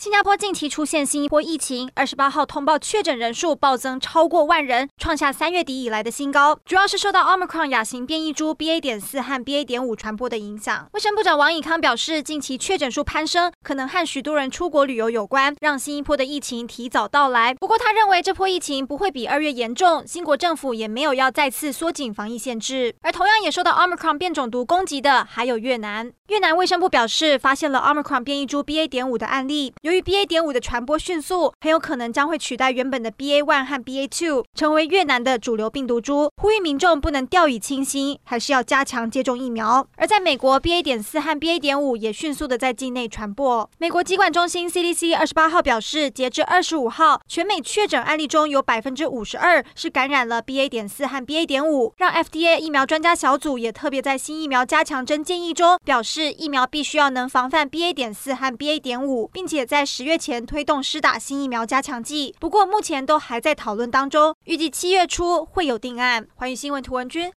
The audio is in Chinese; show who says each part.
Speaker 1: 新加坡近期出现新一波疫情，二十八号通报确诊人数暴增超过万人，创下三月底以来的新高，主要是受到 Omicron 亚型变异株 BA. 点四和 BA. 点五传播的影响。卫生部长王以康表示，近期确诊数攀升，可能和许多人出国旅游有关，让新一波的疫情提早到来。不过，他认为这波疫情不会比二月严重，新国政府也没有要再次缩紧防疫限制。而同样也受到 Omicron 变种毒攻击的还有越南。越南卫生部表示，发现了 Omicron 变异株 BA. 点五的案例。由于 BA. 点五的传播迅速，很有可能将会取代原本的 BA one 和 BA two，成为越南的主流病毒株。呼吁民众不能掉以轻心，还是要加强接种疫苗。而在美国，BA 点四和 BA 点五也迅速的在境内传播。美国疾管中心 CDC 二十八号表示，截至二十五号，全美确诊案例中有百分之五十二是感染了 BA 点四和 BA 点五，让 FDA 疫苗专家小组也特别在新疫苗加强针建议中表示，疫苗必须要能防范 BA 点四和 BA 点五，并且在在十月前推动施打新疫苗加强剂，不过目前都还在讨论当中，预计七月初会有定案。寰宇新闻图文君